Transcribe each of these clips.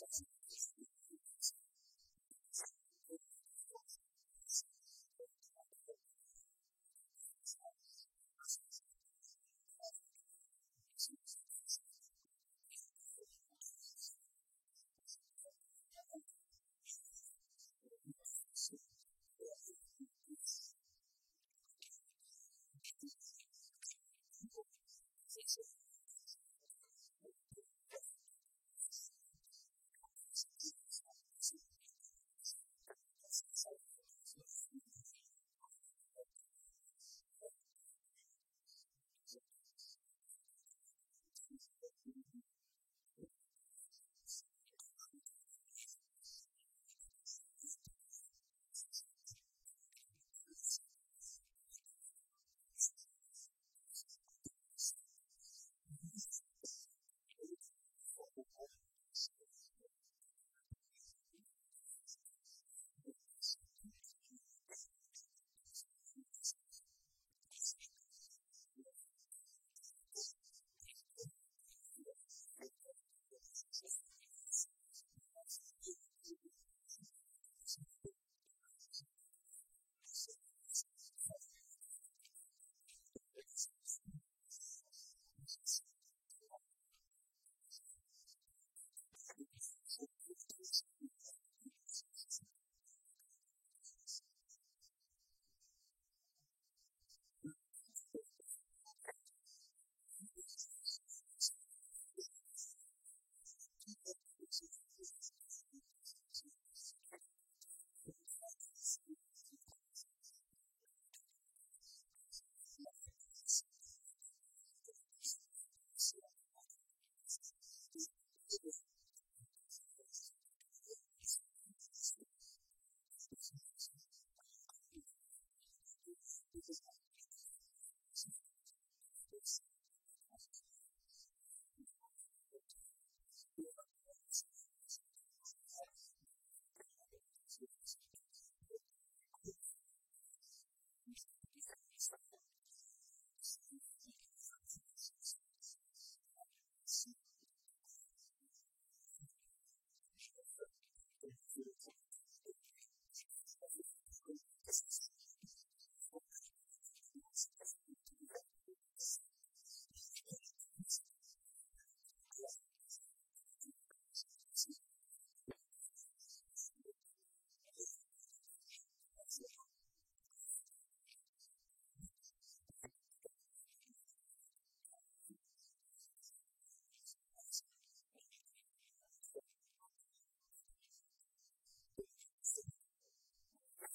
Thank you.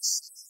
next.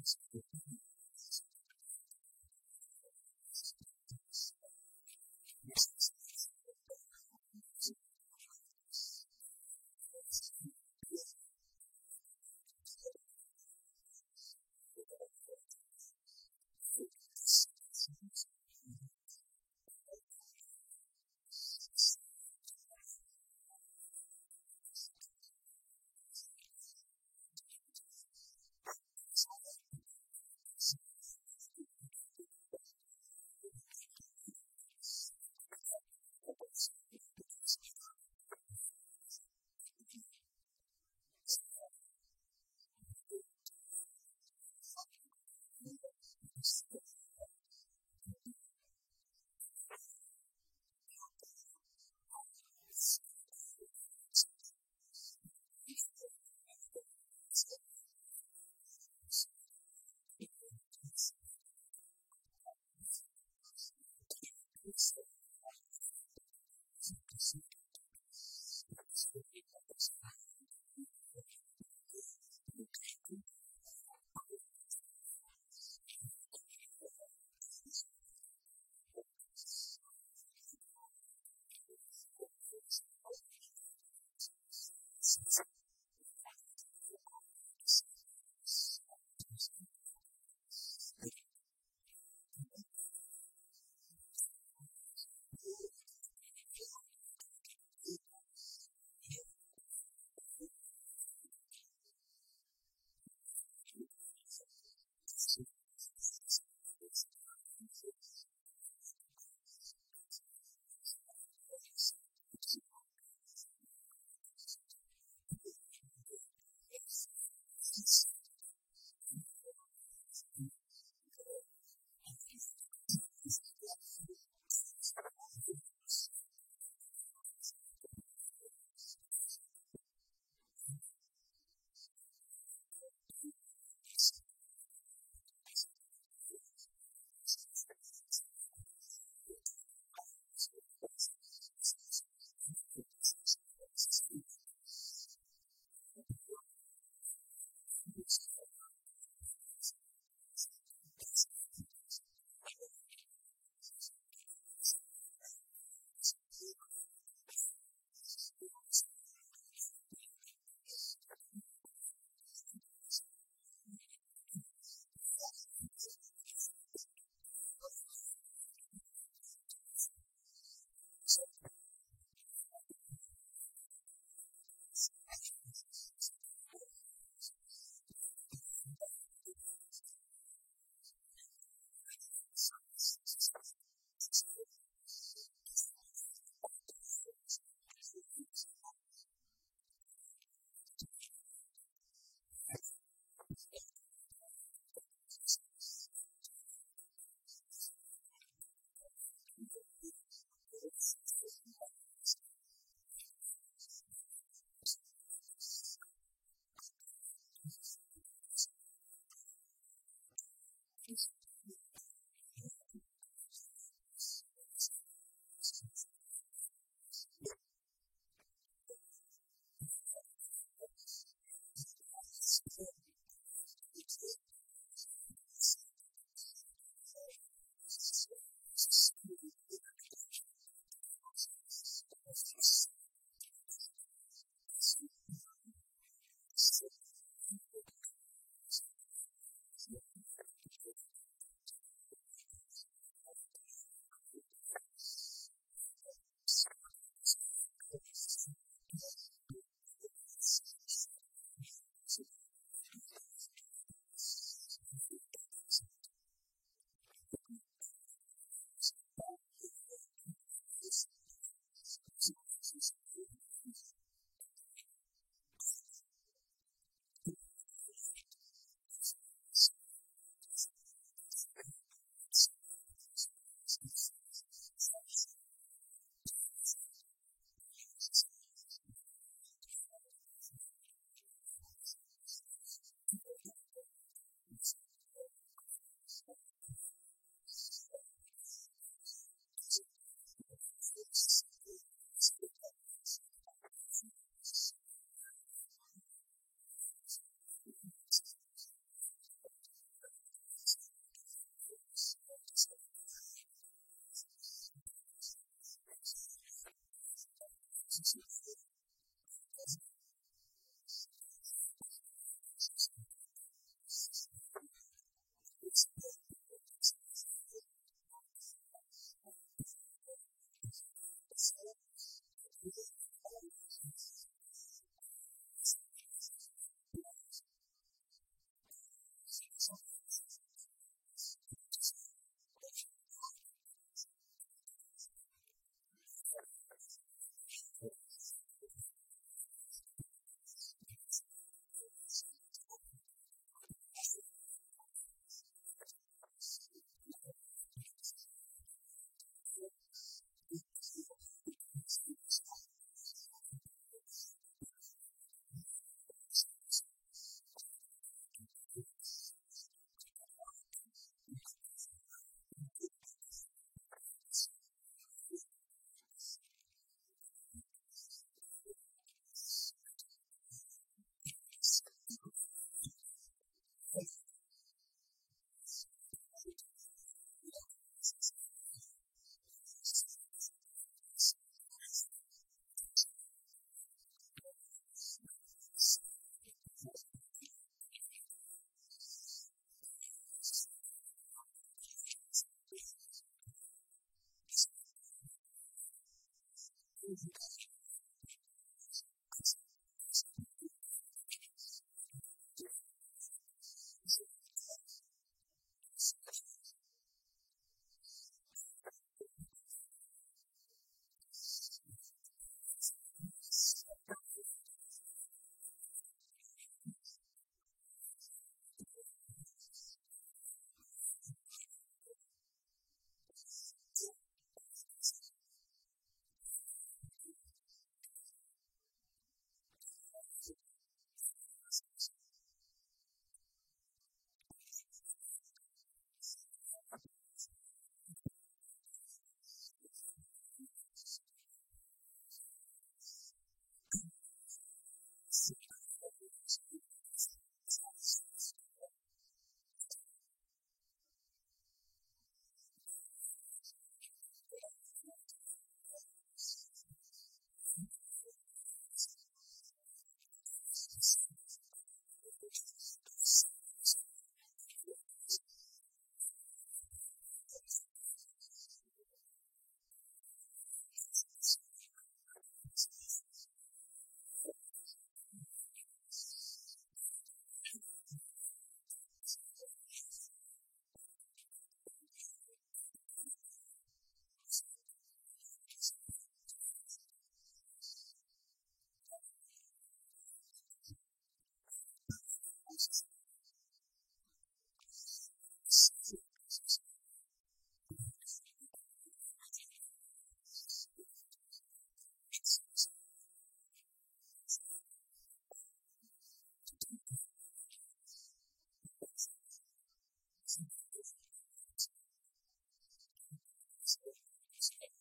distance.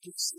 que você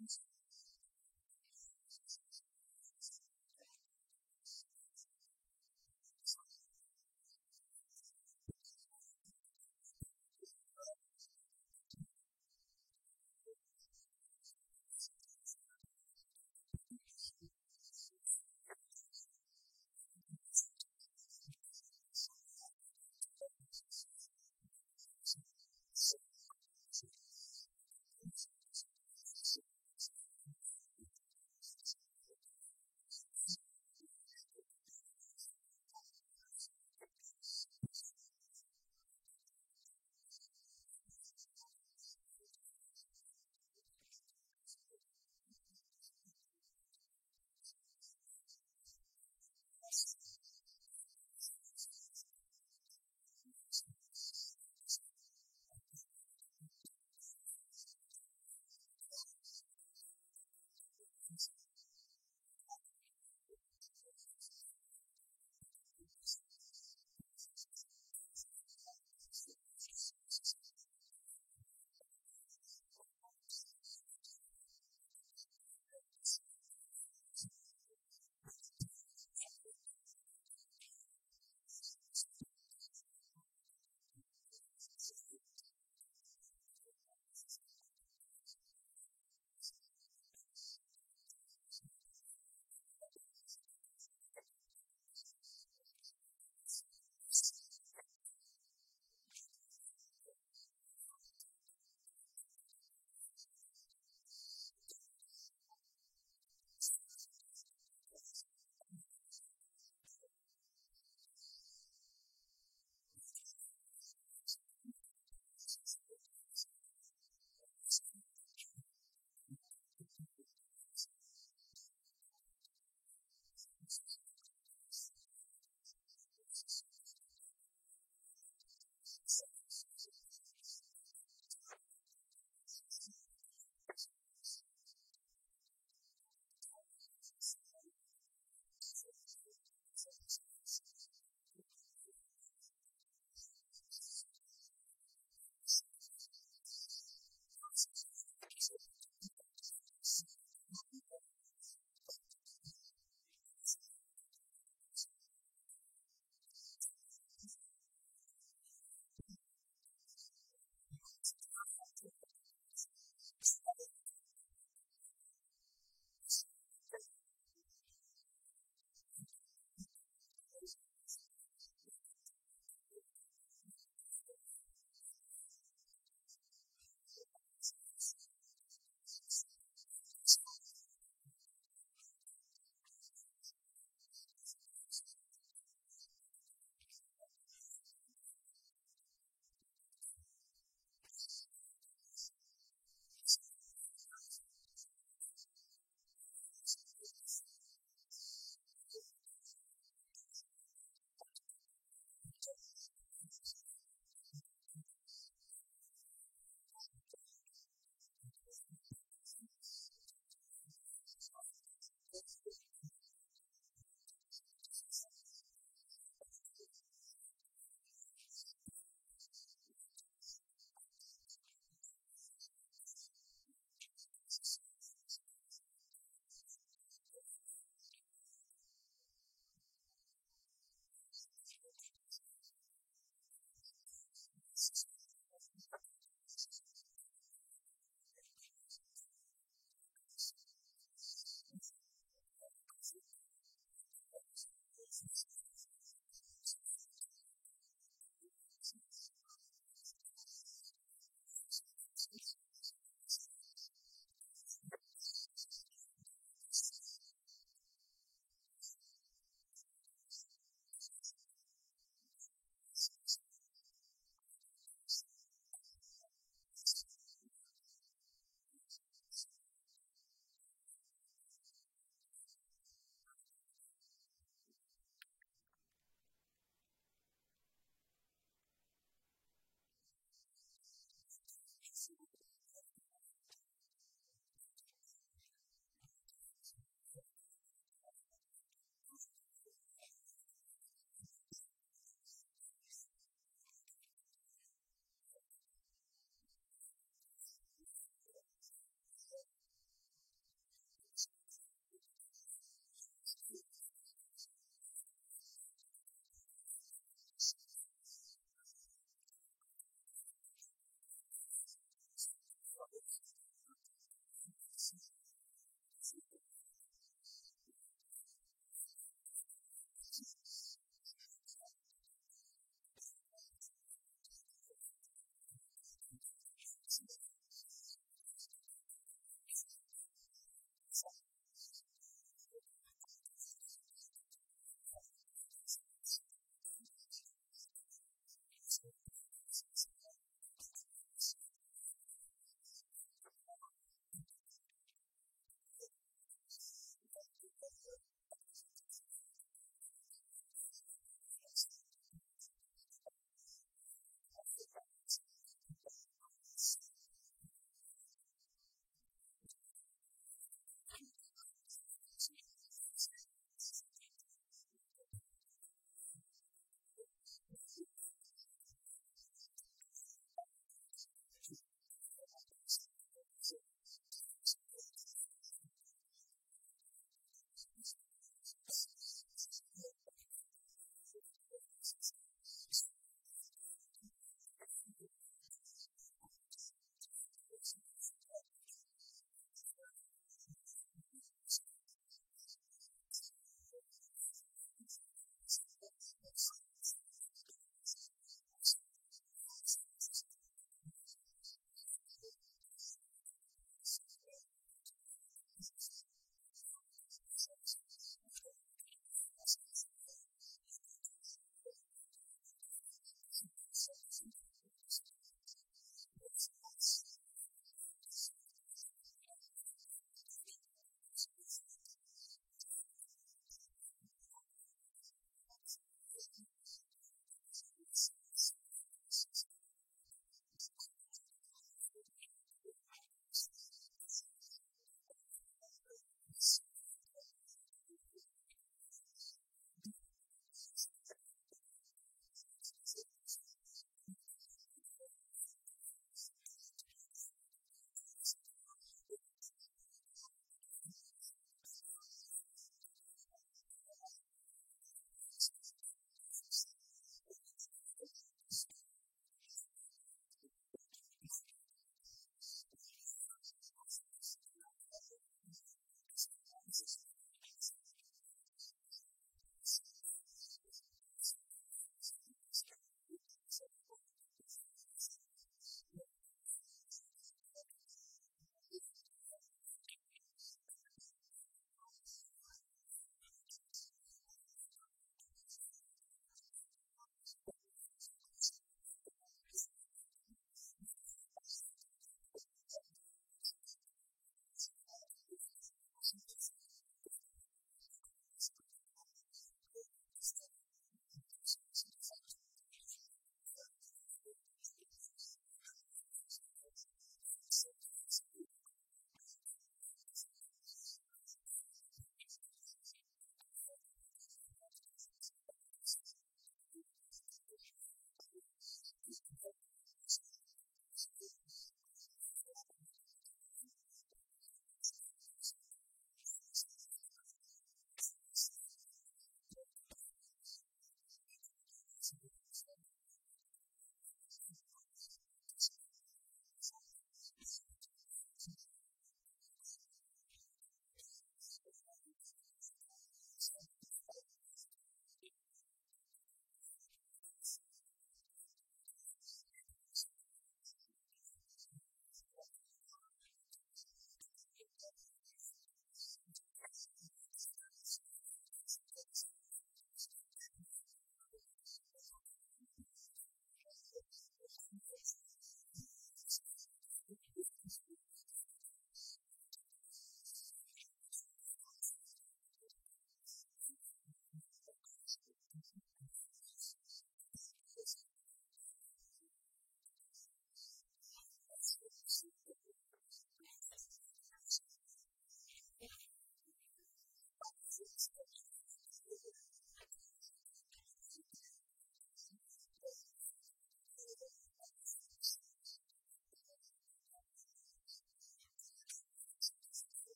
questions.